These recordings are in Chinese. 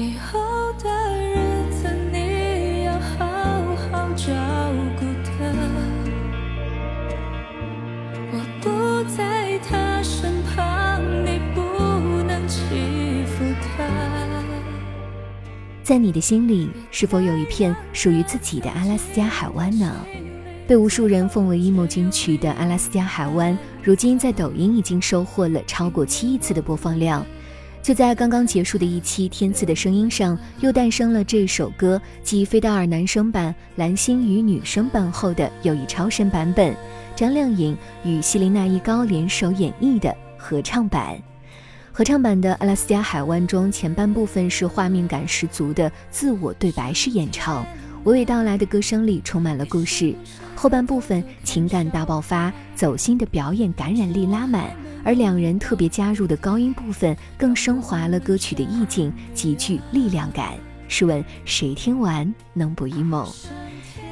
以后的日子你要好好照顾她，我不在她身旁，你不能欺负她。在你的心里，是否有一片属于自己的阿拉斯加海湾呢？被无数人奉为 emo 金曲的阿拉斯加海湾，如今在抖音已经收获了超过七亿次的播放量。就在刚刚结束的一期《天赐的声音》上，又诞生了这首歌，继菲达尔男声版、蓝心与女声版后的又一超神版本，张靓颖与希林娜依高联手演绎的合唱版。合唱版的《阿拉斯加海湾》中，前半部分是画面感十足的自我对白式演唱，娓娓道来的歌声里充满了故事；后半部分情感大爆发，走心的表演感染力拉满。而两人特别加入的高音部分，更升华了歌曲的意境，极具力量感。试问谁听完能不 emo？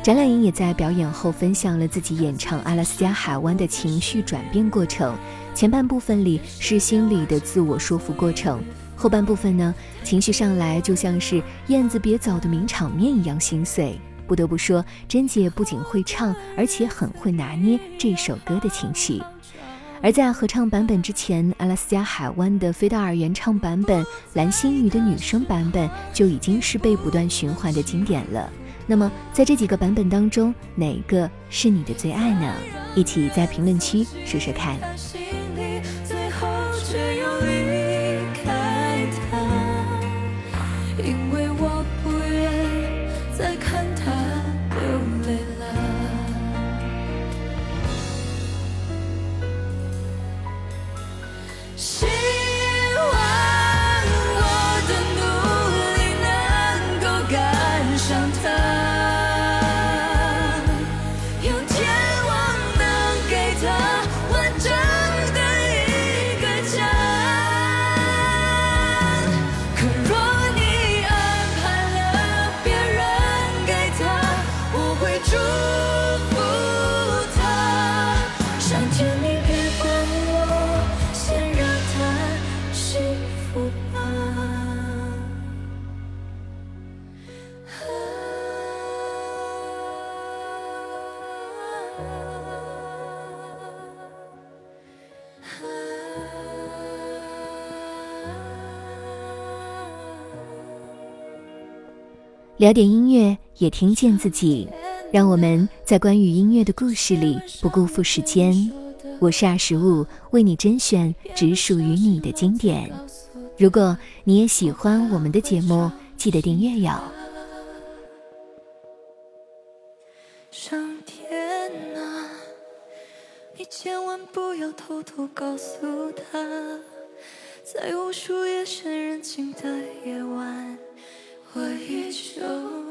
展览颖也在表演后分享了自己演唱《阿拉斯加海湾》的情绪转变过程。前半部分里是心里的自我说服过程，后半部分呢，情绪上来就像是燕子别走的名场面一样心碎。不得不说，甄姐不仅会唱，而且很会拿捏这首歌的情绪。而在合唱版本之前，阿拉斯加海湾的菲达尔原唱版本、蓝心湄的女声版本就已经是被不断循环的经典了。那么，在这几个版本当中，哪个是你的最爱呢？一起在评论区说说看。看她流泪了。聊点音乐，也听见自己。让我们在关于音乐的故事里不辜负时间。我是二十五，为你甄选只属于你的经典。如果你也喜欢我们的节目，记得订阅哟。上天啊，你千万不要偷偷告诉他，在无数夜深人静的夜晚我依旧。